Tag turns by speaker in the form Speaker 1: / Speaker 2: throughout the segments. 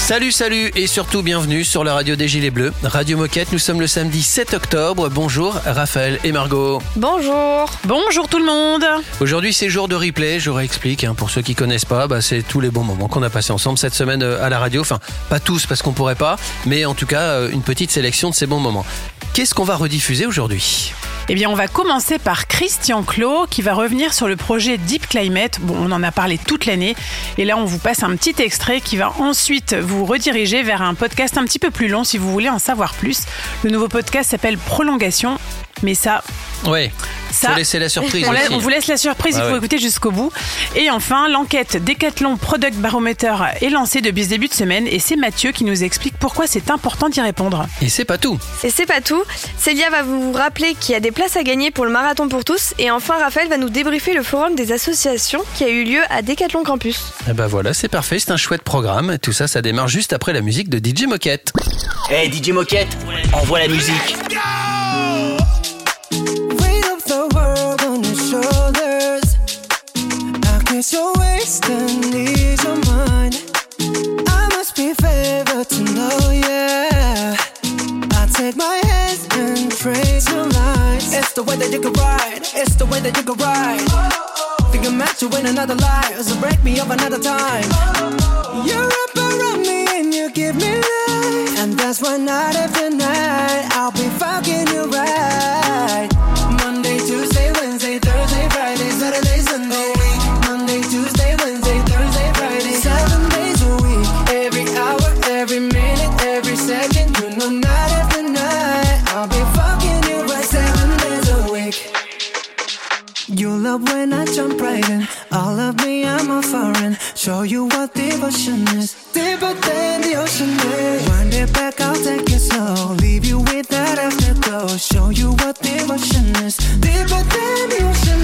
Speaker 1: Salut, salut et surtout bienvenue sur la radio des Gilets Bleus, Radio Moquette. Nous sommes le samedi 7 octobre. Bonjour Raphaël et Margot.
Speaker 2: Bonjour.
Speaker 3: Bonjour tout le monde.
Speaker 1: Aujourd'hui c'est jour de replay, je réexplique. Hein, pour ceux qui connaissent pas, bah, c'est tous les bons moments qu'on a passés ensemble cette semaine euh, à la radio. Enfin, pas tous parce qu'on pourrait pas, mais en tout cas euh, une petite sélection de ces bons moments. Qu'est-ce qu'on va rediffuser aujourd'hui?
Speaker 3: Eh bien, on va commencer par Christian Clot qui va revenir sur le projet Deep Climate. Bon, on en a parlé toute l'année. Et là, on vous passe un petit extrait qui va ensuite vous rediriger vers un podcast un petit peu plus long si vous voulez en savoir plus. Le nouveau podcast s'appelle Prolongation. Mais ça,
Speaker 1: Ouais.
Speaker 3: Ça,
Speaker 1: Faut laisser la surprise.
Speaker 3: on, la-
Speaker 1: aussi.
Speaker 3: on vous laisse la surprise,
Speaker 1: Ah
Speaker 3: il faut
Speaker 1: ouais.
Speaker 3: écouter jusqu'au bout. Et enfin, l'enquête Decathlon Product Barometer est lancée depuis ce début de semaine et c'est Mathieu qui nous explique pourquoi c'est important d'y répondre.
Speaker 1: Et c'est pas tout.
Speaker 2: Et c'est pas tout. Célia va vous rappeler qu'il y a des places à gagner pour le marathon pour tous. Et enfin, Raphaël va nous débriefer le forum des associations qui a eu lieu à Decathlon Campus.
Speaker 1: Et ben voilà, c'est parfait, c'est un chouette programme. Tout ça, ça démarre juste après la musique de DJ Moquette.
Speaker 4: Eh DJ Moquette, envoie la musique.
Speaker 5: Weight of the world on your shoulders. I guess you're wasting ease your mind. I must be favored to know, yeah. I take my trace your lines. It's the way that you can ride. It's the way that you can ride. Think I'm meant to win another life, so break me up another time. You're up around me and you give me life, and that's why night after devotion is. Deeper than the ocean is. Wind it back, I'll take it slow. Leave you with that afterglow. Show you what devotion is. Deeper than the ocean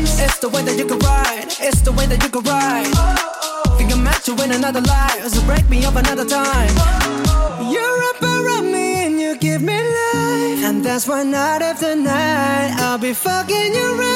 Speaker 5: is. It's the way that you can ride. It's the way that you can ride. Think I'm meant to win another life. So break me up another time. You're up around me and you give me life. And that's why night after night I'll be fucking you right.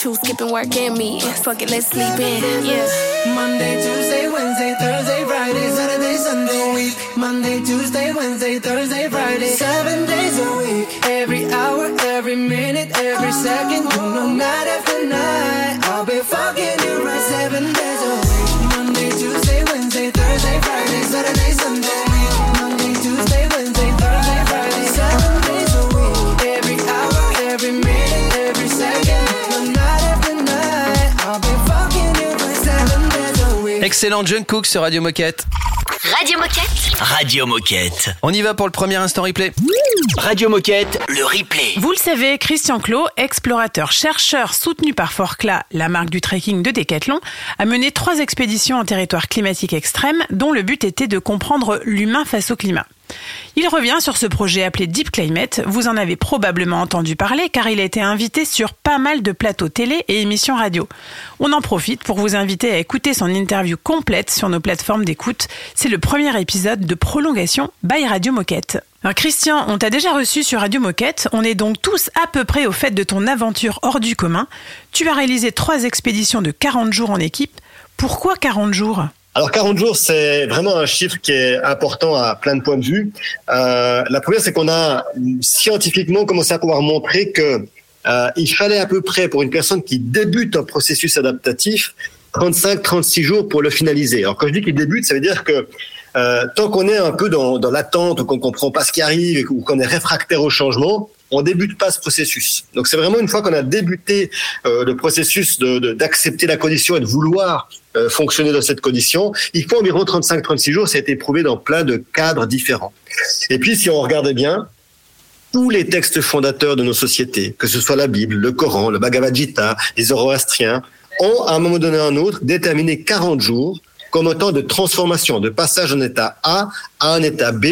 Speaker 6: you skipping work and me. Fuck it, let's sleep in. Yeah.
Speaker 5: Monday, Tuesday, Wednesday, Thursday, Friday, Saturday, Sunday, week. Monday, Tuesday, Wednesday, Thursday, Friday, seven days a week. Every hour, every minute, every second. You know, night after night, I'll be fucking
Speaker 1: Excellent John Cook sur Radio Moquette.
Speaker 7: Radio Moquette.
Speaker 4: Radio Moquette.
Speaker 1: On y va pour le premier instant replay.
Speaker 4: Radio Moquette, le replay.
Speaker 3: Vous le savez, Christian Clot, explorateur chercheur soutenu par Forclaz, la marque du trekking de Decathlon, a mené trois expéditions en territoire climatique extrême dont le but était de comprendre l'humain face au climat. Il revient sur ce projet appelé Deep Climate. Vous en avez probablement entendu parler car il a été invité sur pas mal de plateaux télé et émissions radio. On en profite pour vous inviter à écouter son interview complète sur nos plateformes d'écoute. C'est le premier épisode de Prolongation by Radio Moquette. Christian, on t'a déjà reçu sur Radio Moquette. On est donc tous à peu près au fait de ton aventure hors du commun. Tu as réalisé trois expéditions de 40 jours en équipe. Pourquoi 40 jours?
Speaker 8: Alors 40 jours, c'est vraiment un chiffre qui est important à plein de points de vue. Euh, la première, c'est qu'on a scientifiquement commencé à pouvoir montrer que euh, il fallait à peu près pour une personne qui débute un processus adaptatif 35-36 jours pour le finaliser. Alors quand je dis qu'il débute, ça veut dire que euh, tant qu'on est un peu dans, dans l'attente ou qu'on comprend pas ce qui arrive ou qu'on est réfractaire au changement, on débute pas ce processus. Donc c'est vraiment une fois qu'on a débuté euh, le processus de, d'accepter la condition et de vouloir euh, fonctionner dans cette condition, il faut environ 35-36 jours. Ça a été prouvé dans plein de cadres différents. Et puis si on regarde bien, tous les textes fondateurs de nos sociétés, que ce soit la Bible, le Coran, le Bhagavad Gita, les Zoroastriens, ont à un moment donné ou à un autre déterminé 40 jours comme un temps de transformation, de passage d'un état A à un état B.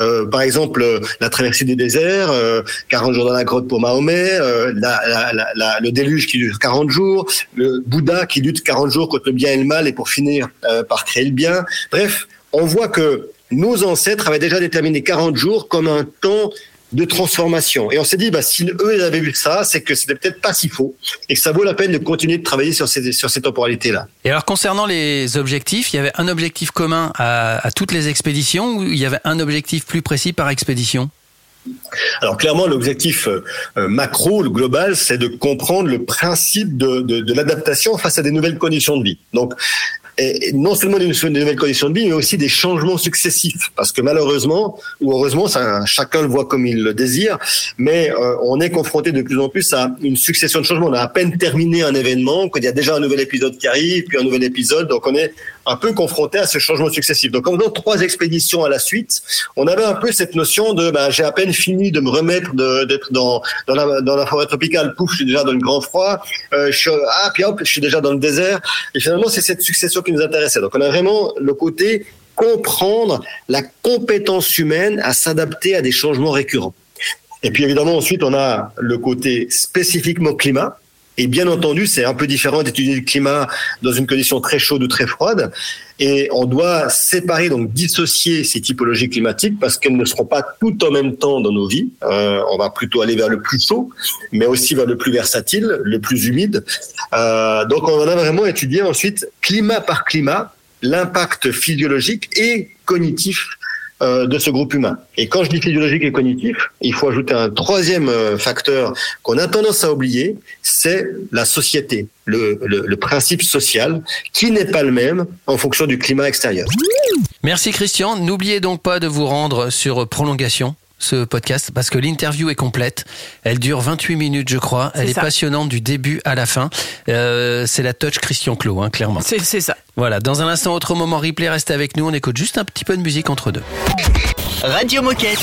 Speaker 8: Euh, par exemple, euh, la traversée des déserts, euh, 40 jours dans la grotte pour Mahomet, euh, la, la, la, le déluge qui dure 40 jours, le Bouddha qui lutte 40 jours contre le bien et le mal et pour finir euh, par créer le bien. Bref, on voit que nos ancêtres avaient déjà déterminé 40 jours comme un temps de transformation. Et on s'est dit, bah, si eux ils avaient vu ça, c'est que c'était peut-être pas si faux et que ça vaut la peine de continuer de travailler sur ces, sur ces temporalités-là.
Speaker 1: Et alors concernant les objectifs, il y avait un objectif commun à, à toutes les expéditions ou il y avait un objectif plus précis par expédition?
Speaker 8: Alors clairement, l'objectif euh, macro, le global, c'est de comprendre le principe de, de, de l'adaptation face à des nouvelles conditions de vie. Donc et non seulement des, nouvelles conditions de vie, mais aussi des changements successifs. Parce que malheureusement, ou heureusement, ça, chacun le voit comme il le désire, mais euh, on est confronté de plus en plus à une succession de changements. On a à peine terminé un événement, qu'il y a déjà un nouvel épisode qui arrive, puis un nouvel épisode, donc on est un peu confronté à ce changement successif. Donc en faisant trois expéditions à la suite, on avait un peu cette notion de ben, j'ai à peine fini de me remettre d'être dans, la forêt tropicale, pouf, je suis déjà dans le grand froid, euh, je suis, ah, puis hop, je suis déjà dans le désert. Et finalement, c'est cette succession qui nous intéressait. Donc on a vraiment le côté comprendre la compétence humaine à s'adapter à des changements récurrents. Et puis évidemment, ensuite, on a le côté spécifiquement climat. Et bien entendu, c'est un peu différent d'étudier le climat dans une condition très chaude ou très froide. Et on doit séparer, donc dissocier ces typologies climatiques parce qu'elles ne seront pas toutes en même temps dans nos vies. Euh, on va plutôt aller vers le plus chaud, mais aussi vers le plus versatile, le plus humide. Euh, donc on va vraiment étudier ensuite, climat par climat, l'impact physiologique et cognitif euh, de ce groupe humain. Et quand je dis physiologique et cognitif, il faut ajouter un troisième euh, facteur qu'on a tendance à oublier, c'est la société, le, principe social, qui n'est pas le même en fonction du climat extérieur.
Speaker 1: Merci Christian. N'oubliez donc pas de vous rendre sur Prolongation ce podcast parce que l'interview est complète. Elle dure 28 minutes, je crois. Elle est, passionnante du début à la fin. Euh, c'est la touch Christian Clot, hein, clairement.
Speaker 3: C'est c'est ça.
Speaker 1: Voilà. Dans un instant, autre moment replay, restez avec nous. On écoute juste un petit peu de musique entre deux.
Speaker 4: Radio Moquette.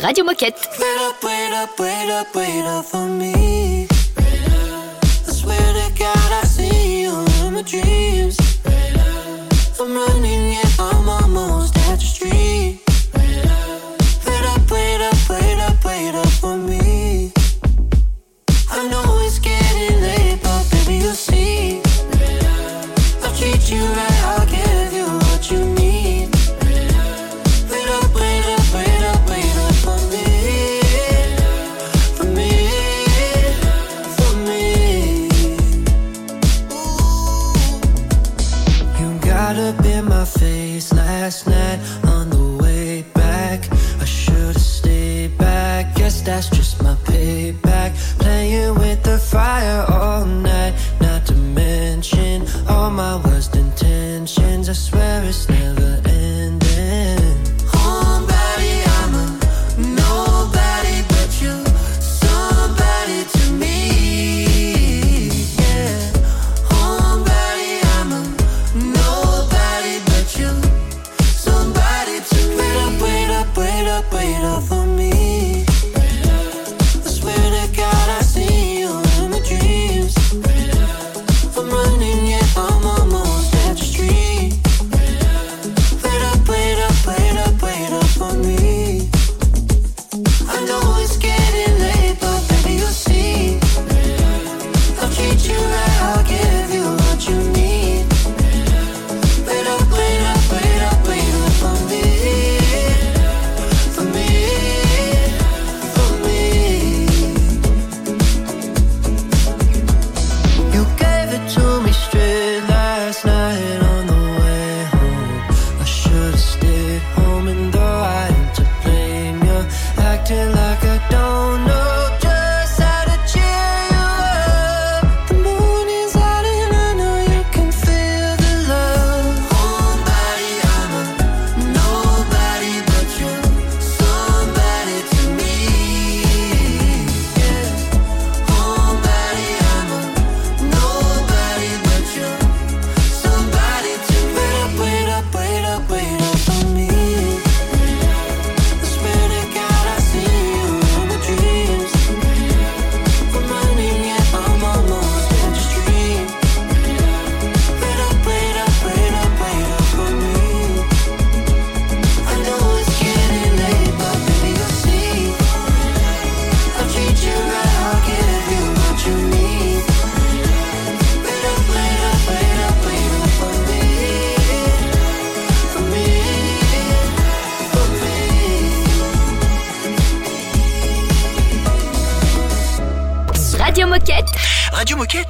Speaker 7: Radio Moquette.
Speaker 5: That's just my payback. Playing with the fire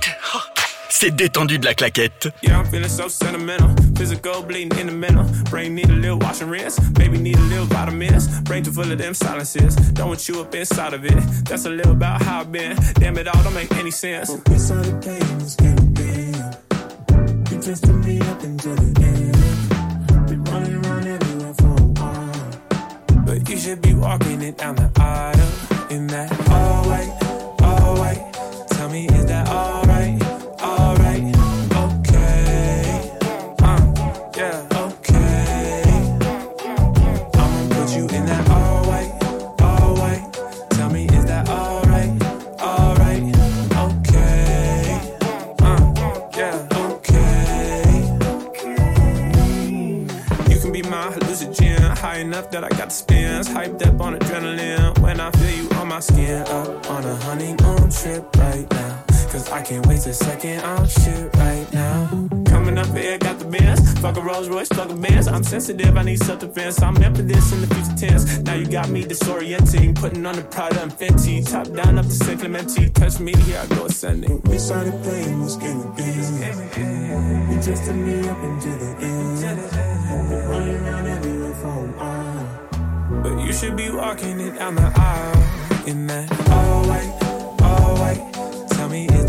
Speaker 4: Radio oh, C'est détendu de la claquette.
Speaker 9: Yeah, I'm feeling so sentimental. Physical bleeding in the middle. Brain need a little wash and rinse. Baby need a little vitamins. Brain too full of them silences. Don't want you up inside of it. That's a little about how I've been. Damn it all don't make any sense.
Speaker 5: We started playing this game again. You tested me up until the end. Been running around everywhere for a while.
Speaker 9: But you should be walking it down the aisle in that all white, all white. Tell me, is that got hyped up on adrenaline. When I feel you on my skin, up on a honeymoon trip right now. Cause I can't wait a second, I'm shit right now. Coming up here, got the bands. Fuck a Rolls Royce, fuck a Benz. I'm sensitive, I need self defense. I'm for this in the future tense. Now you got me disorienting, putting on the Prada and Fenty. Top down up to San Clemente. Touch me, here I go ascending.
Speaker 5: We started playing this game again. You tested me up until the end. Running around
Speaker 9: But you should be walking it down the aisle in that all white, all white. Tell me, is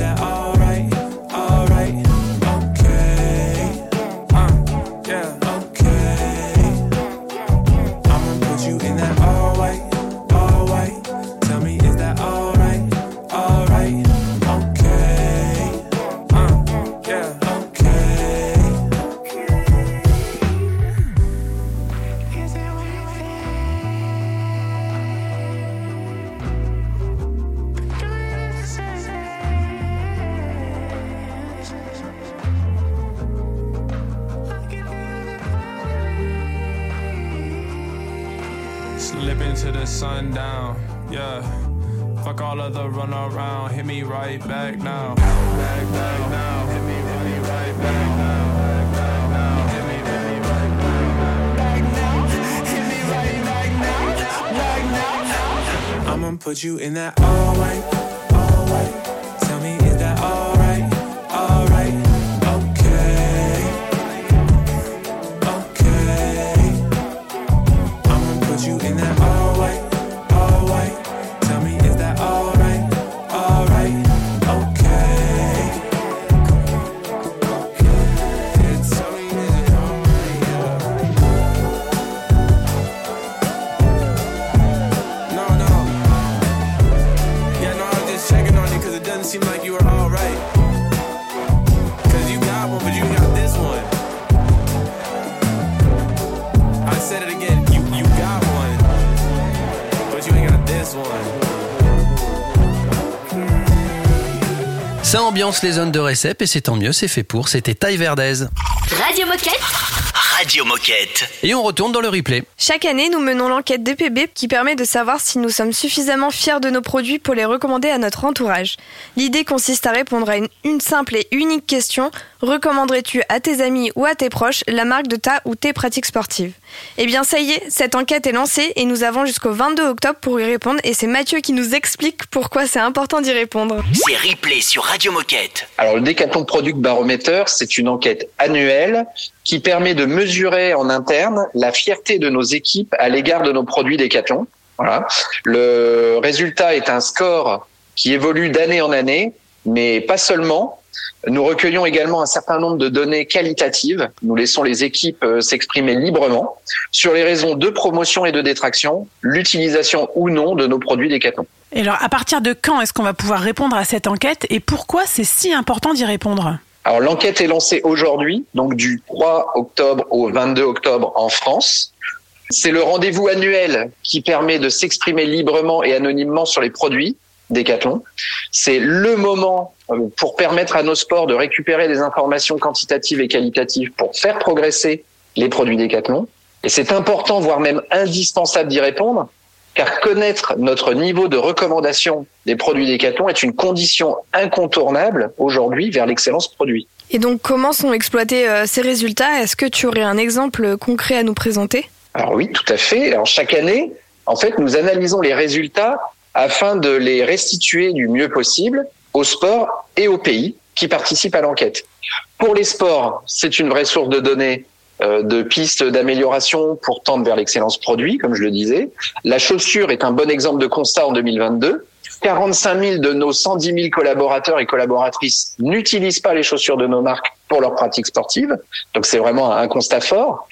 Speaker 9: Slip into the sundown, yeah. Fuck all of the run around, hit me right back now. Back, back now, hit me, hit me right back now. Back, back now, hit me, hit me right back now. Back now, hit me right back now. Back now. I'ma put you in that all white,
Speaker 1: Les zones de récep et c'est tant mieux, c'est fait pour. C'était Taille Verdez.
Speaker 7: Radio Moquette.
Speaker 4: Radio Moquette.
Speaker 1: Et on retourne dans le replay.
Speaker 2: Chaque année, nous menons l'enquête DPB qui permet de savoir si nous sommes suffisamment fiers de nos produits pour les recommander à notre entourage. L'idée consiste à répondre à une, une simple et unique question. Recommanderais-tu à tes amis ou à tes proches la marque de ta ou tes pratiques sportives? Eh bien ça y est, cette enquête est lancée et nous avons jusqu'au 22 octobre pour y répondre et c'est Mathieu qui nous explique pourquoi c'est important d'y répondre.
Speaker 4: C'est replay sur Radio Moquette.
Speaker 10: Alors le Decathlon Product Barometer, c'est une enquête annuelle qui permet de mesurer en interne la fierté de nos équipes à l'égard de nos produits Decathlon. Voilà. Le résultat est un score qui évolue d'année en année, mais pas seulement. Nous recueillons également un certain nombre de données qualitatives. Nous laissons les équipes euh, s'exprimer librement sur les raisons de promotion et de détraction, l'utilisation ou non de nos produits Decathlon.
Speaker 3: Et alors, à partir de quand est-ce qu'on va pouvoir répondre à cette enquête et pourquoi c'est si important d'y répondre?
Speaker 10: Alors l'enquête est lancée aujourd'hui, donc du 3 octobre au 22 octobre en France. C'est le rendez-vous annuel qui permet de s'exprimer librement et anonymement sur les produits Decathlon. C'est le moment euh, pour permettre à nos sports de récupérer des informations quantitatives et qualitatives pour faire progresser les produits Decathlon. Et c'est important, voire même indispensable d'y répondre, car connaître notre niveau de recommandation des produits Decathlon est une condition incontournable aujourd'hui vers l'excellence produit.
Speaker 2: Et donc comment sont exploités euh, ces résultats? Est-ce que tu aurais un exemple concret à nous présenter?
Speaker 10: Alors oui, tout à fait. Alors chaque année, en fait, nous analysons les résultats afin de les restituer du mieux possible au sport et aux pays qui participent à l'enquête. Pour les sports, c'est une vraie source de données de pistes d'amélioration pour tendre vers l'excellence produit, comme je le disais. La chaussure est un bon exemple de constat en 2022. 45 000 de nos 110 000 collaborateurs et collaboratrices n'utilisent pas les chaussures de nos marques pour leur pratique sportive. Donc c'est vraiment un constat fort.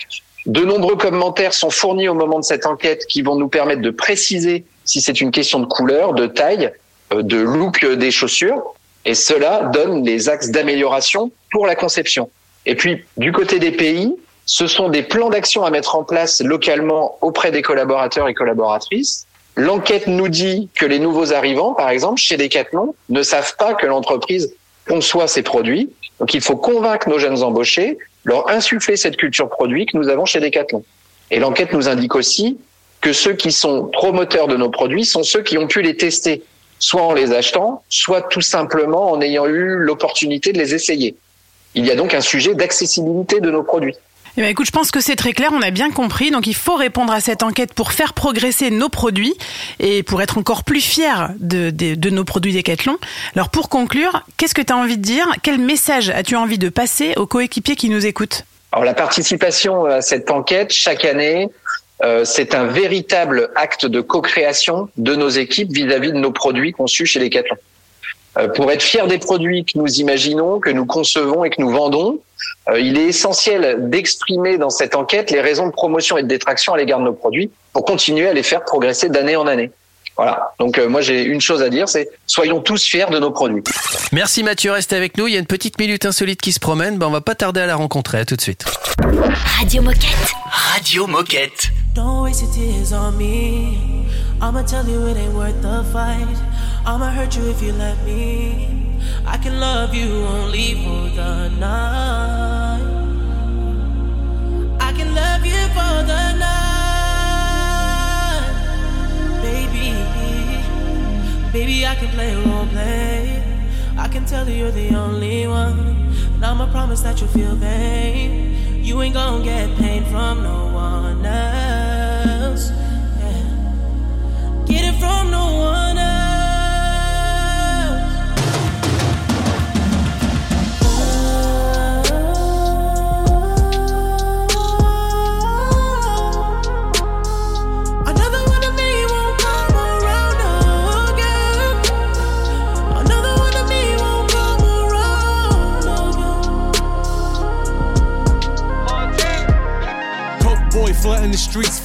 Speaker 10: De nombreux commentaires sont fournis au moment de cette enquête qui vont nous permettre de préciser si c'est une question de couleur, de taille, euh, de look des chaussures. Et cela donne les axes d'amélioration pour la conception. Et puis, du côté des pays, ce sont des plans d'action à mettre en place localement auprès des collaborateurs et collaboratrices. L'enquête nous dit que les nouveaux arrivants, par exemple, chez Decathlon, ne savent pas que l'entreprise conçoit ces produits. Donc, il faut convaincre nos jeunes embauchés, leur insuffler cette culture produit que nous avons chez Decathlon. Et l'enquête nous indique aussi que ceux qui sont promoteurs de nos produits sont ceux qui ont pu les tester, soit en les achetant, soit tout simplement en ayant eu l'opportunité de les essayer. Il y a donc un sujet d'accessibilité de nos produits.
Speaker 3: Eh ben, je pense que c'est très clair, on a bien compris. Donc il faut répondre à cette enquête pour faire progresser nos produits et pour être encore plus fiers de nos produits Decathlon. Alors pour conclure, qu'est-ce que tu as envie de dire? Quel message as-tu envie de passer aux coéquipiers qui nous écoutent?
Speaker 10: Alors la participation à cette enquête chaque année, euh, c'est un véritable acte de co-création de nos équipes vis-à-vis de nos produits conçus chez Decathlon. Euh, pour être fiers des produits que nous imaginons, que nous concevons et que nous vendons, euh, il est essentiel d'exprimer dans cette enquête les raisons de promotion et de détraction à l'égard de nos produits pour continuer à les faire progresser d'année en année. Voilà. Donc moi j'ai une chose à dire, c'est soyons tous fiers de nos produits.
Speaker 1: Merci Mathieu, restez avec nous. Il y a une petite minute insolite qui se promène. Ben, on va pas tarder à la rencontrer. À tout de suite.
Speaker 7: Radio Moquette.
Speaker 4: Radio Moquette.
Speaker 5: Don't waste your tears on me. I'ma tell you it ain't worth the fight. I'ma hurt you if you let me. I can love you only for the night. I can love you for the night. Baby, baby, I can play role play. I can tell you you're the only one. And I'ma promise that you'll feel pain. You ain't gonna get pain from no one else. Yeah. Get it from no one else.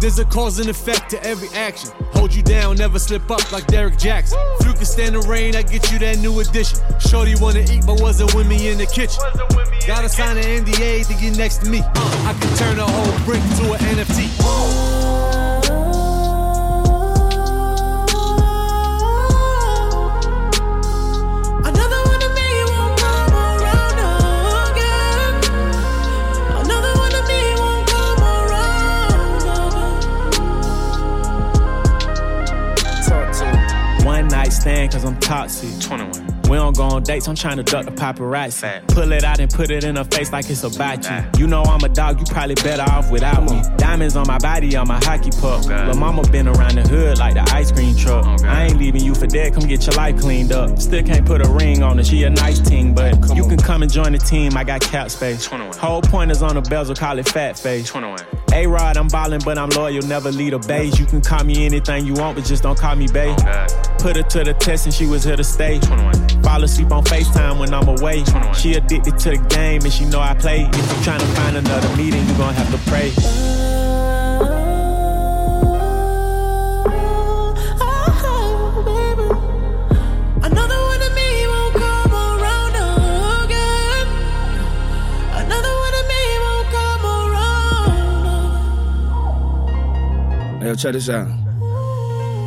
Speaker 11: There's a cause and effect to every action. Hold you down, never slip up like Derek Jackson. You can stand the rain, I get you that new addition. Shorty wanna eat, but wasn't with me in the kitchen. Gotta sign an NDA to get next to me. I can turn a whole brick to an NFT.
Speaker 12: cause I'm toxic. 21. We don't go on dates, I'm trying to duck the paparazzi. Pull it out and put it in her face like it's about you. You know I'm a dog, you probably better off without me. Diamonds on my body, on my hockey puck. Lil' mama been around the hood like the ice cream truck. I ain't leaving you for dead, come get your life cleaned up. Still can't put a ring on her, she a nice team, but you can come and join the team, I got cap space. Whole point is on the bezel, call it fat face. A-Rod, I'm ballin', but I'm loyal, never lead a beige. You can call me anything you want, but just don't call me babe. Put her to the test and she was here to stay. Fall asleep on FaceTime when I'm away. She addicted to the game and she know I play. If you trying to find another meeting, you gon' have to pray.
Speaker 5: Oh, oh, another one of me won't come around again. Another one of me won't come around.
Speaker 13: Hey, yo, check this out.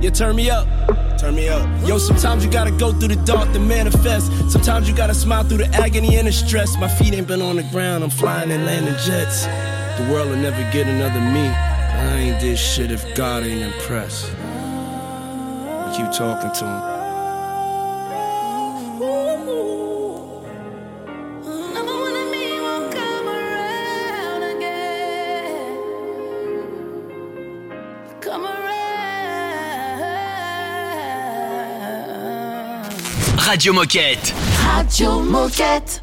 Speaker 13: Yeah, turn me up. Turn me up. Yo, sometimes you gotta go through the dark to manifest. Sometimes you gotta smile through the agony and the stress. My feet ain't been on the ground, I'm flying and landing jets. The world will never get another me. I ain't did shit if God ain't impressed. I keep talking to him.
Speaker 4: Radio Moquette.
Speaker 14: Radio Moquette.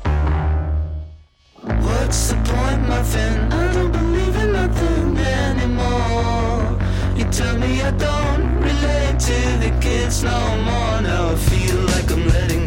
Speaker 5: What's the point, muffin? I don't believe in nothing anymore. You tell me I don't relate to the kids no more. Now I feel like I'm letting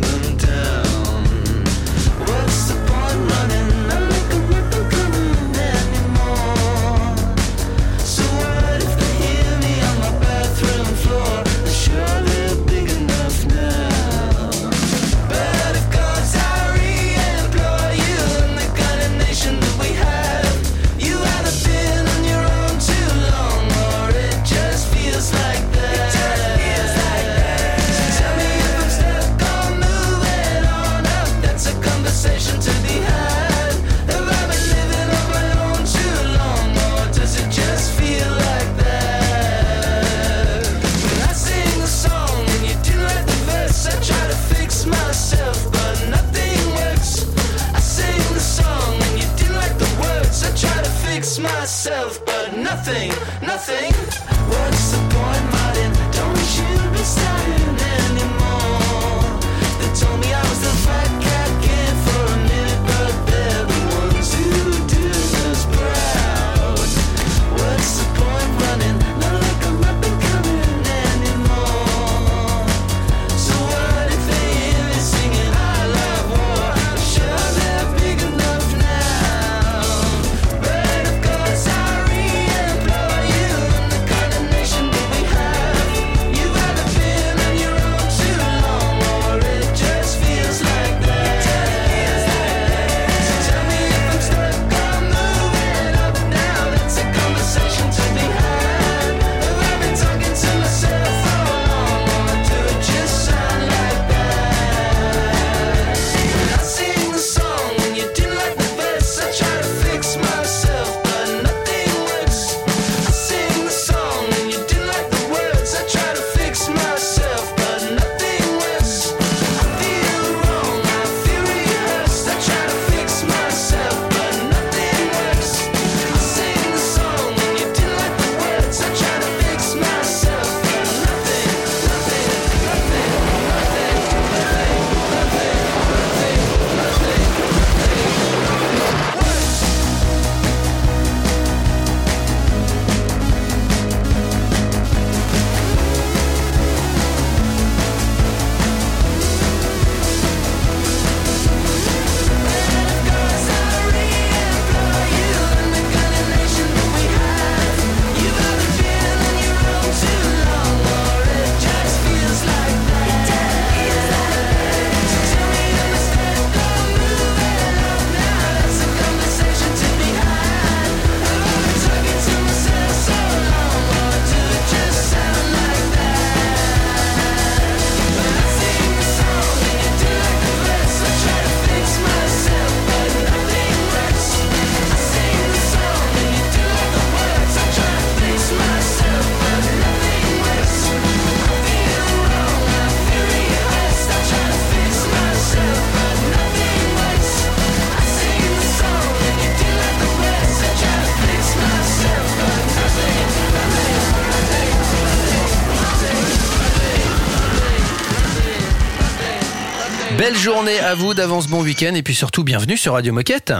Speaker 1: journée à vous d'avance, bon week-end et puis surtout bienvenue sur Radio Moquette.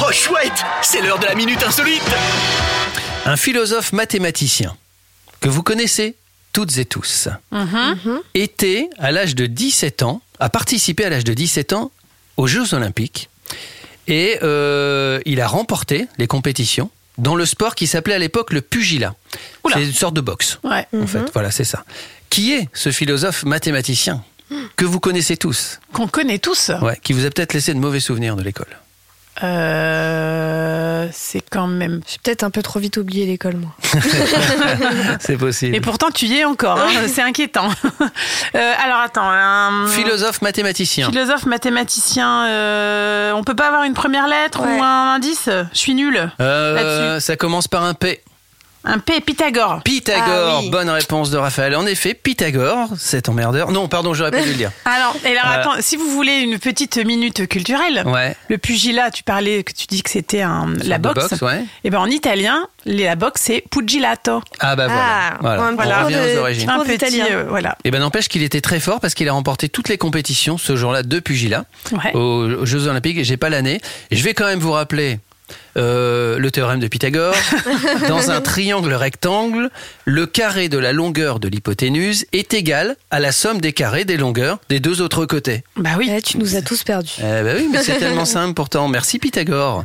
Speaker 4: Oh chouette, c'est l'heure de la minute insolite.
Speaker 1: Un philosophe mathématicien que vous connaissez toutes et tous était à l'âge de 17 ans, a participé à l'âge de 17 ans aux Jeux Olympiques et euh, il a remporté les compétitions dans le sport qui s'appelait à l'époque le pugilat. C'est une sorte de boxe.
Speaker 3: Ouais.
Speaker 1: En fait, voilà, c'est ça. Qui est ce philosophe mathématicien que vous connaissez tous
Speaker 3: Qu'on connaît tous.
Speaker 1: Ouais, qui vous a peut-être laissé de mauvais souvenirs de l'école.
Speaker 3: Euh, c'est quand même.
Speaker 2: J'ai peut-être un peu trop vite oublié l'école, moi.
Speaker 1: c'est possible.
Speaker 3: Et pourtant, tu y es encore. hein, c'est inquiétant. Euh, alors attends. un-
Speaker 1: Philosophe mathématicien.
Speaker 3: Philosophe, mathématicien. euh, on peut pas avoir une première lettre
Speaker 2: Ouais.
Speaker 3: ou un indice? Je suis nulle.
Speaker 1: Euh,
Speaker 3: Là-dessus.
Speaker 1: ça commence par un P.
Speaker 3: Un P, Pythagore.
Speaker 1: Pythagore,
Speaker 2: Ah oui.
Speaker 1: bonne réponse de Raphaël. En effet, Pythagore, cet emmerdeur. Non, pardon, j'aurais pas dû le dire.
Speaker 3: Alors, et alors
Speaker 1: Euh.
Speaker 3: attends, si vous voulez une petite minute culturelle,
Speaker 1: Ouais.
Speaker 3: le pugilat, tu parlais, que tu dis que c'était un, la boxe.
Speaker 1: boxe, ouais.
Speaker 3: Et ben en italien, la boxe c'est pugilato.
Speaker 1: Ah bah voilà.
Speaker 2: Ah,
Speaker 1: voilà. On revient aux origines.
Speaker 3: Un petit, euh, voilà.
Speaker 1: Et ben n'empêche qu'il était très fort parce qu'il a remporté toutes les compétitions ce jour-là de pugilat
Speaker 3: Ouais.
Speaker 1: aux, Jeux Olympiques. Et j'ai pas l'année. Et je vais quand même vous rappeler. Euh, le théorème de Pythagore. Dans un triangle rectangle, le carré de la longueur de l'hypoténuse est égal à la somme des carrés des longueurs des deux autres côtés.
Speaker 3: Bah oui.
Speaker 2: Eh, tu nous as tous perdus.
Speaker 1: Eh ben oui, mais c'est tellement simple pourtant. Merci Pythagore.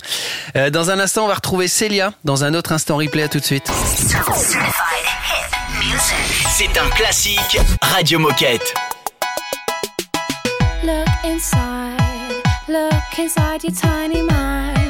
Speaker 1: Euh, dans un instant, on va retrouver Célia. Dans un autre instant replay, à tout de suite.
Speaker 4: C'est un classique Radio Moquette.
Speaker 6: Look inside, look inside your tiny mind,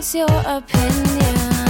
Speaker 6: what's your opinion?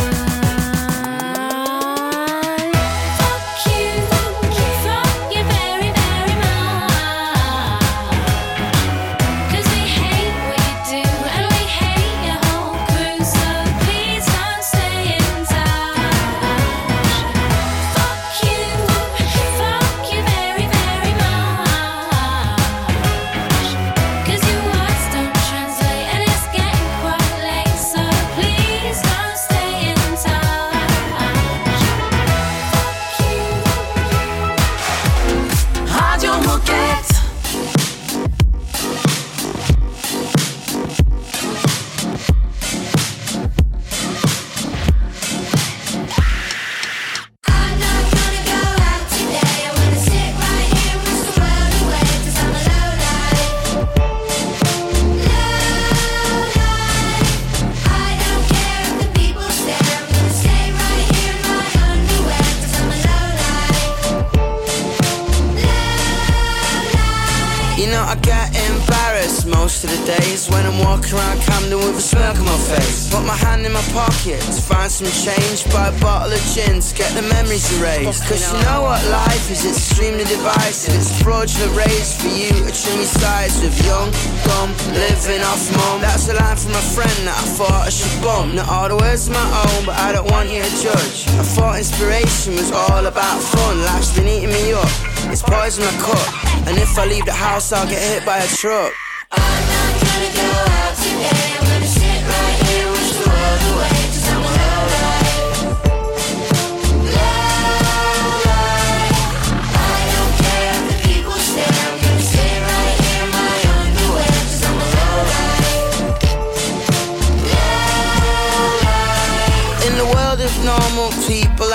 Speaker 15: Some change, buy a bottle of gin to get the memories erased. Cause you know what life is, it's extremely divisive. It's fraudulent race for you trim your sides with young, dumb, living off mum. That's a line from a friend that I thought I should bump. Not all the words of my own, but I don't want you to judge. I thought inspiration was all about fun. Life's been eating me up. It's poison my cup. And if I leave the house, I'll get hit by a truck.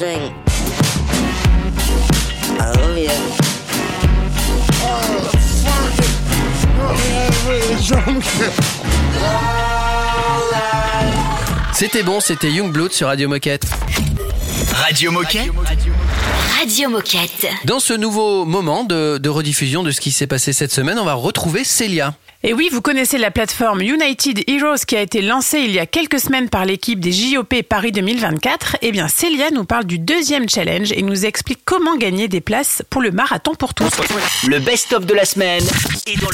Speaker 15: Much to drink. I love you. Oh, fuck it. I'm really drunk.
Speaker 1: C'était bon, c'était Youngblood sur Radio Moquette.
Speaker 7: Radio Moquette. Radio Moquette.
Speaker 1: Dans ce nouveau moment de, de rediffusion de ce qui s'est passé cette semaine, on va retrouver Célia.
Speaker 3: Et oui, vous connaissez la plateforme United Heroes qui a été lancée il y a quelques semaines par l'équipe des JOP Paris 2024. Eh bien, Célia nous parle du deuxième challenge et nous explique comment gagner des places pour le marathon pour tous.
Speaker 7: Le best-of de la semaine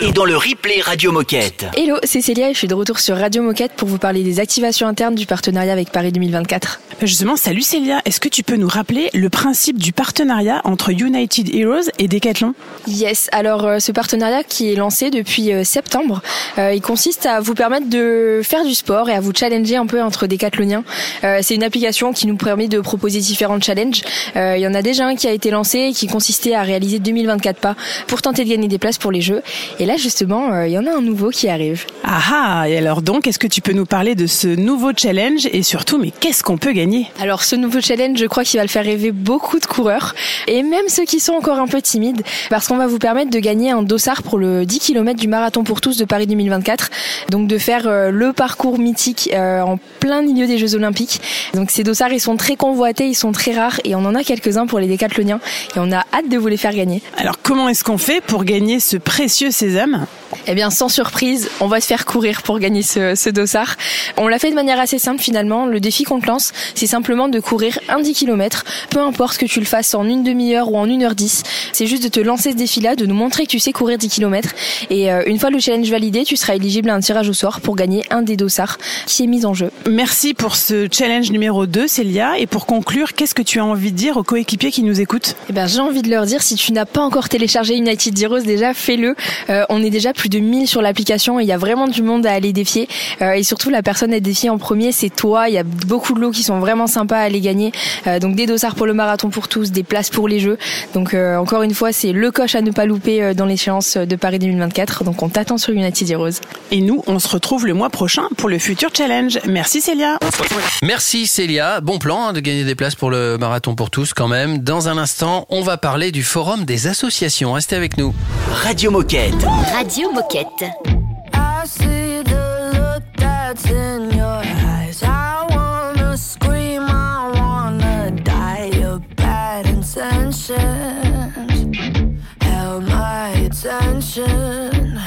Speaker 7: est dans le replay Radio Moquette.
Speaker 16: Hello, c'est Célia et je suis de retour sur Radio Moquette pour vous parler des activations internes du partenariat avec Paris 2024.
Speaker 3: Justement, salut Célia, est-ce que tu peux nous rappeler le principe du partenariat entre United Heroes et Decathlon?
Speaker 16: Yes, alors euh, ce partenariat qui est lancé depuis euh, septembre, euh, il consiste à vous permettre de faire du sport et à vous challenger un peu entre décathloniens. Euh, c'est une application qui nous permet de proposer différents challenges. Euh, il y en a déjà un qui a été lancé qui consistait à réaliser 2024 pas pour tenter de gagner des places pour les Jeux. Et là justement, il y en a un nouveau qui arrive.
Speaker 3: Ah ah, et alors donc, est-ce que tu peux nous parler de ce nouveau challenge et surtout, mais qu'est-ce qu'on peut gagner?
Speaker 16: Alors ce nouveau challenge, je crois qu'il va le faire rêver beaucoup de coureurs et même ceux qui sont encore un peu timides parce qu'on va vous permettre de gagner un dossard pour le 10 km du marathon pour de Paris 2024. Donc de faire euh, le parcours mythique euh, en plein milieu des Jeux Olympiques. Donc ces dossards, ils sont très convoités, ils sont très rares et on en a quelques-uns pour les décathloniens et on a hâte de vous les faire gagner.
Speaker 3: Alors comment est-ce qu'on fait pour gagner ce précieux sésame?
Speaker 16: Eh bien, sans surprise, on va se faire courir pour gagner ce, ce dossard. On l'a fait de manière assez simple finalement. Le défi qu'on te lance, c'est simplement de courir un 10 km, peu importe que tu le fasses en une demi-heure ou en 1h10. C'est juste de te lancer ce défi-là, de nous montrer que tu sais courir 10 km. Et euh, une fois le challenge validé, tu seras éligible à un tirage au sort pour gagner un des dossards qui est mis en jeu.
Speaker 3: Merci pour ce challenge numéro 2, Célia. Et pour conclure, qu'est-ce que tu as envie de dire aux coéquipiers qui nous écoutent?
Speaker 16: Eh ben, j'ai envie de leur dire, si tu n'as pas encore téléchargé United Heroes, déjà fais-le. Euh, on est déjà plus de 1000 sur l'application et il y a vraiment du monde à aller défier. Euh, et surtout, la personne à défier en premier, c'est toi. Il y a beaucoup de lots qui sont vraiment sympas à aller gagner. Euh, donc des dossards pour le marathon pour tous, des places pour les jeux. Donc euh, encore une fois, c'est le coche à ne pas louper euh, dans l'échéance de Paris 2024. Donc on t'attend sur United Heroes.
Speaker 3: Et nous, on se retrouve le mois prochain pour le futur challenge. Merci Célia.
Speaker 1: Merci Célia. Bon plan hein, de gagner des places pour le marathon pour tous quand même. Dans un instant, on va parler du forum des associations. Restez avec nous.
Speaker 7: Radio Moquette.
Speaker 17: Radio Moquette.
Speaker 18: I see the look that's in your eyes. I wanna scream, I wanna die. Your bad intentions held my attention.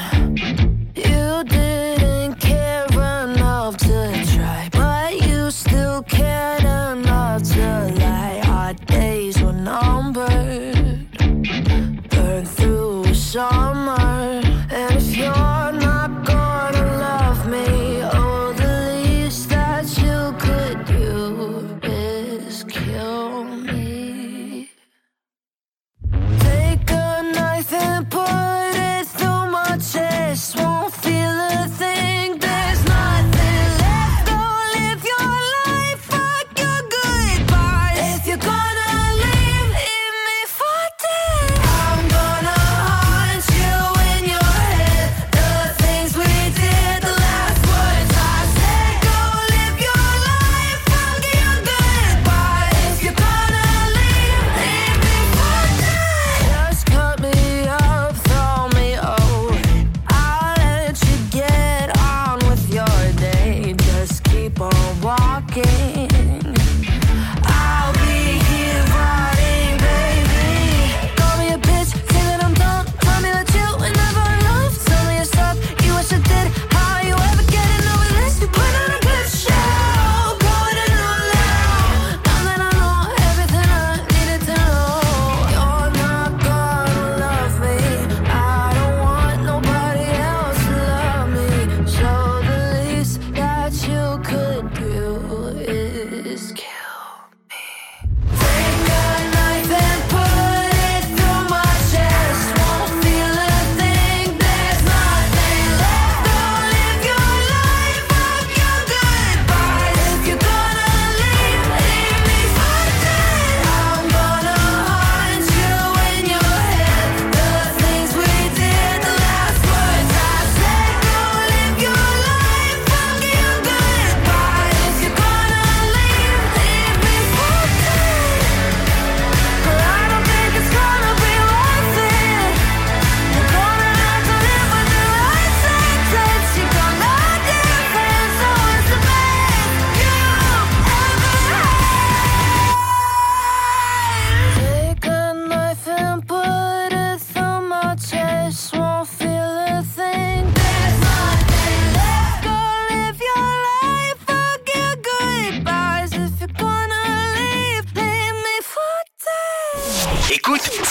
Speaker 18: You didn't care enough to try, but you still cared enough to lie. Our days were numbered, burned through summer.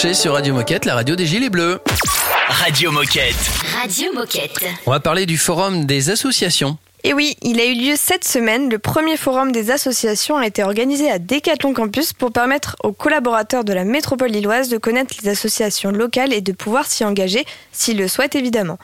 Speaker 1: Sur Radio Moquette, la radio des Gilets Bleus.
Speaker 4: Radio Moquette.
Speaker 17: Radio Moquette.
Speaker 1: On va parler du forum des associations.
Speaker 2: Et oui, il a eu lieu cette semaine. Le premier forum des associations a été organisé à Decathlon Campus pour permettre aux collaborateurs de la métropole lilloise de connaître les associations locales et de pouvoir s'y engager s'ils le souhaitent évidemment.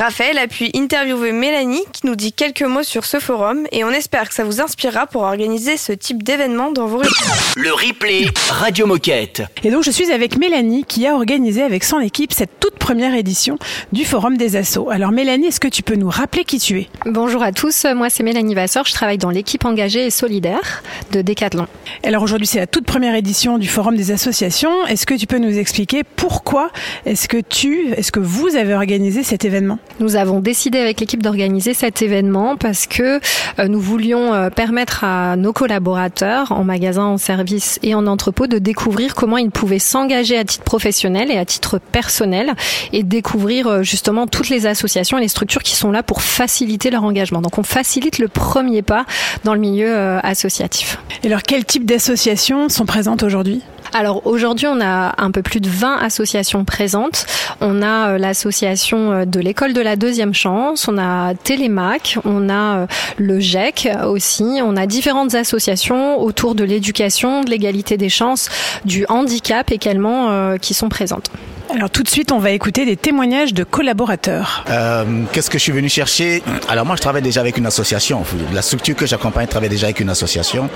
Speaker 2: Raphaël a pu interviewer Mélanie qui nous dit quelques mots sur ce forum et on espère que ça vous inspirera pour organiser ce type d'événement dans vos régions.
Speaker 4: Le replay Radio Moquette.
Speaker 3: Et donc je suis avec Mélanie qui a organisé avec son équipe cette toute première édition du Forum des Assos. Alors Mélanie, est-ce que tu peux nous rappeler qui tu es?
Speaker 19: Bonjour à tous, moi c'est Mélanie Vasseur, je travaille dans l'équipe engagée et solidaire de Decathlon.
Speaker 3: Alors aujourd'hui c'est la toute première édition du Forum des associations. Est-ce que tu peux nous expliquer pourquoi est-ce que tu, est-ce que vous avez organisé cet événement?
Speaker 19: Nous avons décidé avec l'équipe d'organiser cet événement parce que euh, nous voulions euh, permettre à nos collaborateurs en magasin, en service et en entrepôt de découvrir comment ils pouvaient s'engager à titre professionnel et à titre personnel et découvrir euh, justement toutes les associations et les structures qui sont là pour faciliter leur engagement. Donc on facilite le premier pas dans le milieu associatif.
Speaker 3: Et alors quel type d'associations sont présentes aujourd'hui?
Speaker 19: Alors aujourd'hui, on a un peu plus de 20 associations présentes. On a euh, l'association euh, de l'école de la deuxième chance, on a Télémac, on a euh, le GEC aussi, on a différentes associations autour de l'éducation, de l'égalité des chances, du handicap également euh, qui sont présentes.
Speaker 3: Alors tout de suite, on va écouter des témoignages de collaborateurs.
Speaker 20: Euh, Qu'est-ce que je suis venu chercher? Alors moi, je travaille déjà avec une association. La structure que j'accompagne travaille déjà avec une association.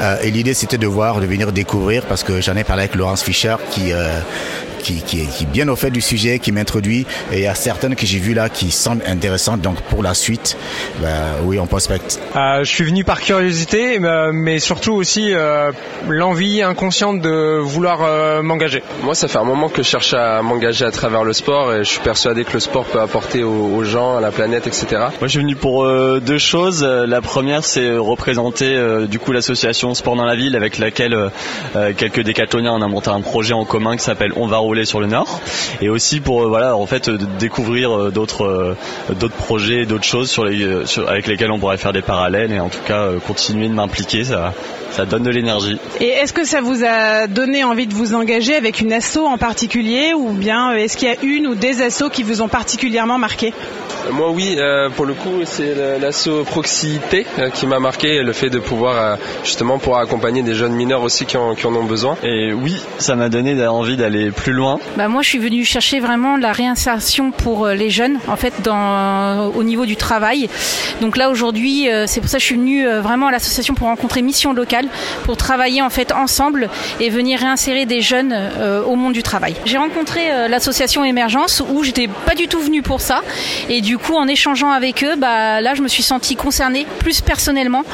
Speaker 20: Euh, et l'idée, c'était de voir, de venir découvrir, parce que j'en ai parlé avec Laurence Fischer, qui euh, qui, qui, est, qui est bien au fait du sujet, qui m'introduit. Et il y a certaines que j'ai vues là qui semblent intéressantes. Donc pour la suite, bah, oui, on prospecte.
Speaker 21: Euh, je suis venu par curiosité, mais- mais surtout aussi euh, l'envie inconsciente de vouloir euh, m'engager.
Speaker 22: Moi, ça fait un moment que je cherche à m'engager à travers le sport et je suis persuadé que le sport peut apporter aux, aux gens, à la planète, etc.
Speaker 23: Moi, je suis venu pour euh, deux choses. Euh, La première, c'est représenter euh, du coup l'association Sport dans la ville, avec laquelle euh, euh, quelques décathloniens on a monté un projet en commun qui s'appelle On va rouler sur le Nord, et aussi pour euh, voilà en fait euh, découvrir euh, d'autres d'autres projets, d'autres choses sur les sur- avec lesquelles on pourrait faire des parallèles et en tout cas continuer de m'impliquer. Ça ça donne de l'énergie.
Speaker 3: Et est-ce que ça vous a donné envie de vous engager avec une asso en particulier ou bien est-ce qu'il y a une ou des assos qui vous ont particulièrement marqué?
Speaker 22: Moi, oui, euh, pour le coup, c'est l'asso Proximité euh, qui m'a marqué, le fait de pouvoir euh, justement pouvoir accompagner des jeunes mineurs aussi qui en, qui en ont besoin.
Speaker 23: Et oui, ça m'a donné envie d'aller plus loin.
Speaker 24: Bah moi, je suis venue chercher vraiment la réinsertion pour euh, les jeunes, en fait, dans, au niveau du travail. Donc là, aujourd'hui, euh, c'est pour ça que je suis venue euh, vraiment à l'association pour rencontrer Mission Locale, pour travailler en fait ensemble et venir réinsérer des jeunes euh, au monde du travail. J'ai rencontré euh, l'association Émergence où j'étais pas du tout venue pour ça. Et du coup, en échangeant avec eux, bah, là, je me suis sentie concernée plus personnellement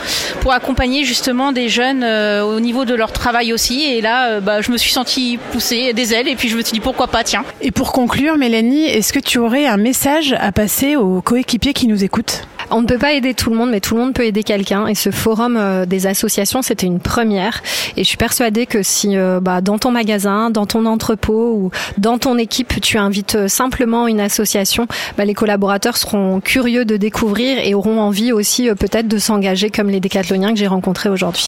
Speaker 24: pour accompagner justement des jeunes euh, au niveau de leur travail aussi. Et là, euh, bah, je me suis sentie pousser des ailes et puis je me suis dit pourquoi pas, tiens.
Speaker 3: Et pour conclure, Mélanie, est-ce que tu aurais un message à passer aux coéquipiers qui nous écoutent?
Speaker 19: On ne peut pas aider tout le monde, mais tout le monde peut aider quelqu'un. Et ce forum euh, des associations, c'était une première. Et je suis persuadée que si euh, bah, dans ton magasin, dans ton entrepôt ou dans ton équipe, tu invites euh, simplement une association, bah, les collaborateurs seront curieux de découvrir et auront envie aussi euh, peut-être de s'engager comme les décathloniens que j'ai rencontrés aujourd'hui.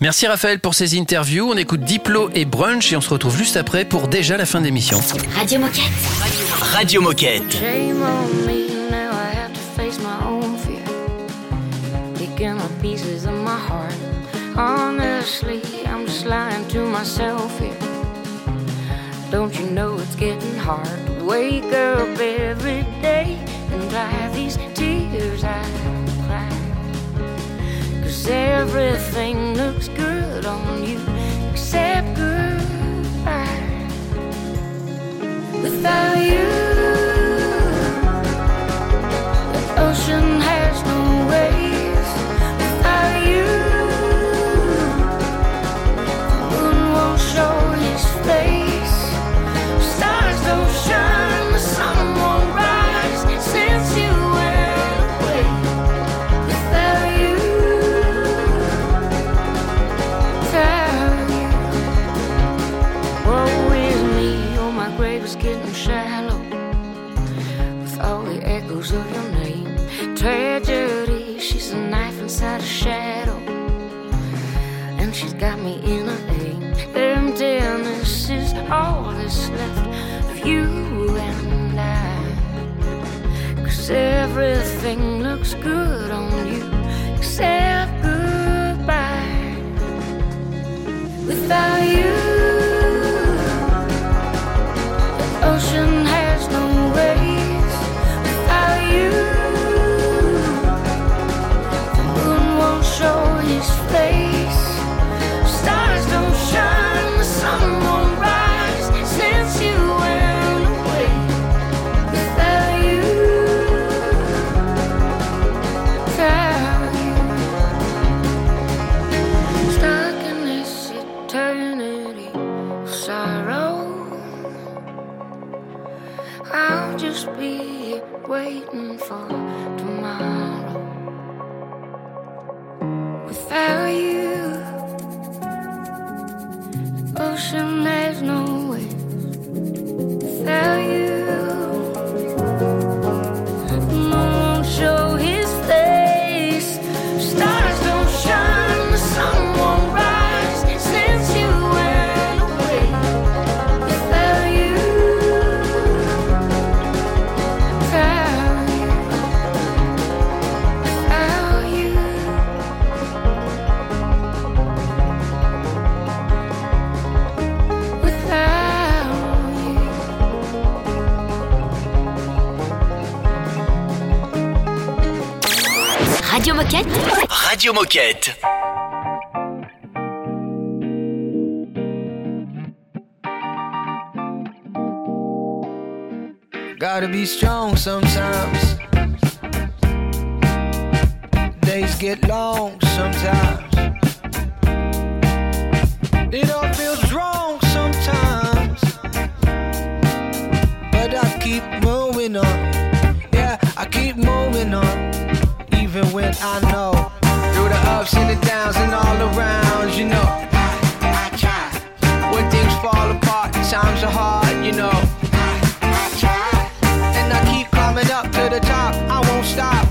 Speaker 1: Merci Raphaël pour ces interviews. On écoute Diplo et Brunch et on se retrouve juste après pour déjà la fin d'émission.
Speaker 17: Radio Moquette.
Speaker 4: Radio Moquette.
Speaker 25: Honestly, I'm just lying to myself here. Don't you know it's getting hard to wake up every day and dry these tears I cry? Cause everything looks good on you except goodbye. Without you, Tragedy, she's a knife inside a shadow, and she's got me in a aim. stillness is all that's left of you and I. Cause everything looks good on you except goodbye. Without you, the ocean
Speaker 14: Radio Moquette.
Speaker 5: Gotta be strong sometimes. Days get long sometimes. It all feels wrong sometimes. But I keep moving on. Yeah, I keep moving on. Even when I know. Ups and the downs and all around, you know. I, I try. When things fall apart, times are hard, you know. I try And I keep climbing up to the top. I won't stop.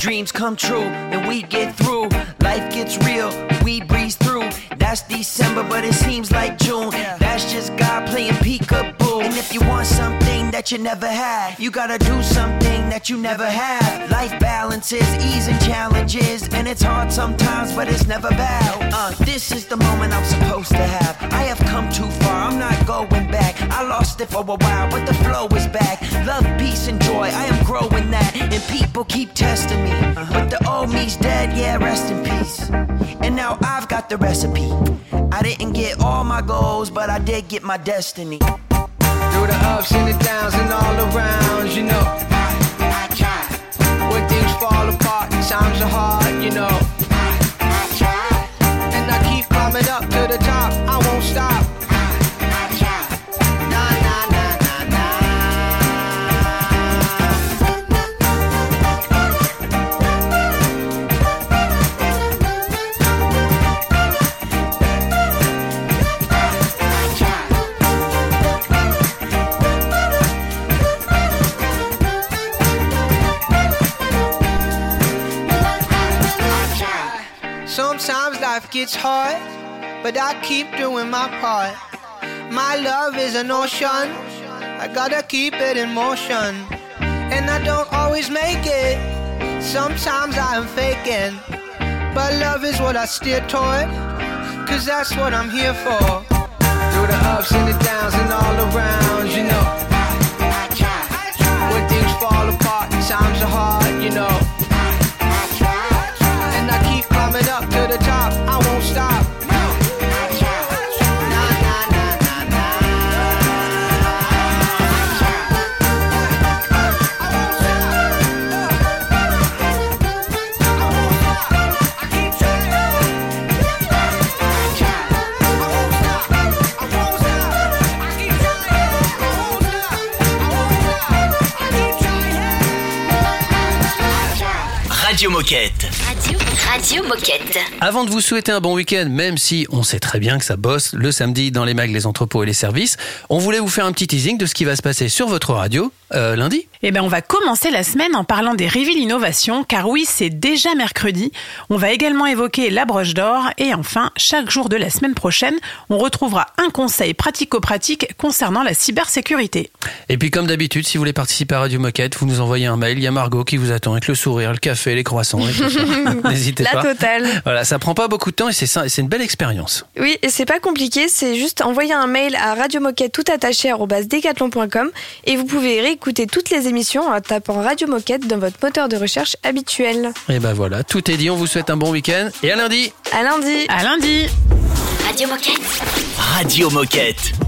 Speaker 15: Dreams come true and we get gets real, we breeze through. That's December, but it seems like June. That's just God playing peekaboo. And if you want something you never had, you gotta do something that you never have. Life balances, ease and challenges, and it's hard sometimes, but it's never bad. Uh, this is the moment I'm supposed to have. I have come too far, I'm not going back. I lost it for a while, but the flow is back. Love, peace, and joy, I am growing that. And people keep testing me. But the old me's dead, yeah, rest in peace. And now I've got the recipe. I didn't get all my goals, but I did get my destiny.
Speaker 5: Through the ups and the downs and all around, you know. I, I try. When things fall apart, times are hard, you know. I, I try. And I keep climbing up Gets hard, but I keep doing my part. My love is an ocean, I gotta keep it in motion. And I don't always make it, sometimes I am faking. But love is what I steer toward, cause that's what I'm here for. Through the ups and the downs and all around, you know. I, I try. When things fall apart, times are hard, you know.
Speaker 7: Radio Moquette.
Speaker 14: Radio.
Speaker 17: Radio Moquette.
Speaker 1: Avant de vous souhaiter un bon week-end, même si on sait très bien que ça bosse le samedi dans les mags, les entrepôts et les services, on voulait vous faire un petit teasing de ce qui va se passer sur votre radio euh, lundi.
Speaker 3: Eh bien, on va commencer la semaine en parlant des Reveal Innovation, car oui, c'est déjà mercredi. On va également évoquer la broche d'or et enfin, chaque jour de la semaine prochaine, on retrouvera un conseil pratico-pratique concernant la cybersécurité.
Speaker 1: Et puis comme d'habitude, si vous voulez participer à Radio Moquette, vous nous envoyez un mail. Il y a Margot qui vous attend avec le sourire, le café, les croissants. N'hésitez
Speaker 2: La
Speaker 1: pas.
Speaker 2: totale.
Speaker 1: Voilà, ça prend pas beaucoup de temps et c'est ça- c'est une belle expérience.
Speaker 2: Oui, et c'est pas compliqué, c'est juste envoyer un mail à radiomoquette tout attaché et vous pouvez réécouter toutes les émissions en tapant Radio Moquette dans votre moteur de recherche habituel.
Speaker 1: Et ben voilà, tout est dit. On vous souhaite un bon week-end et à lundi.
Speaker 2: À lundi.
Speaker 3: À lundi.
Speaker 17: Radio Moquette.
Speaker 26: Radio Moquette.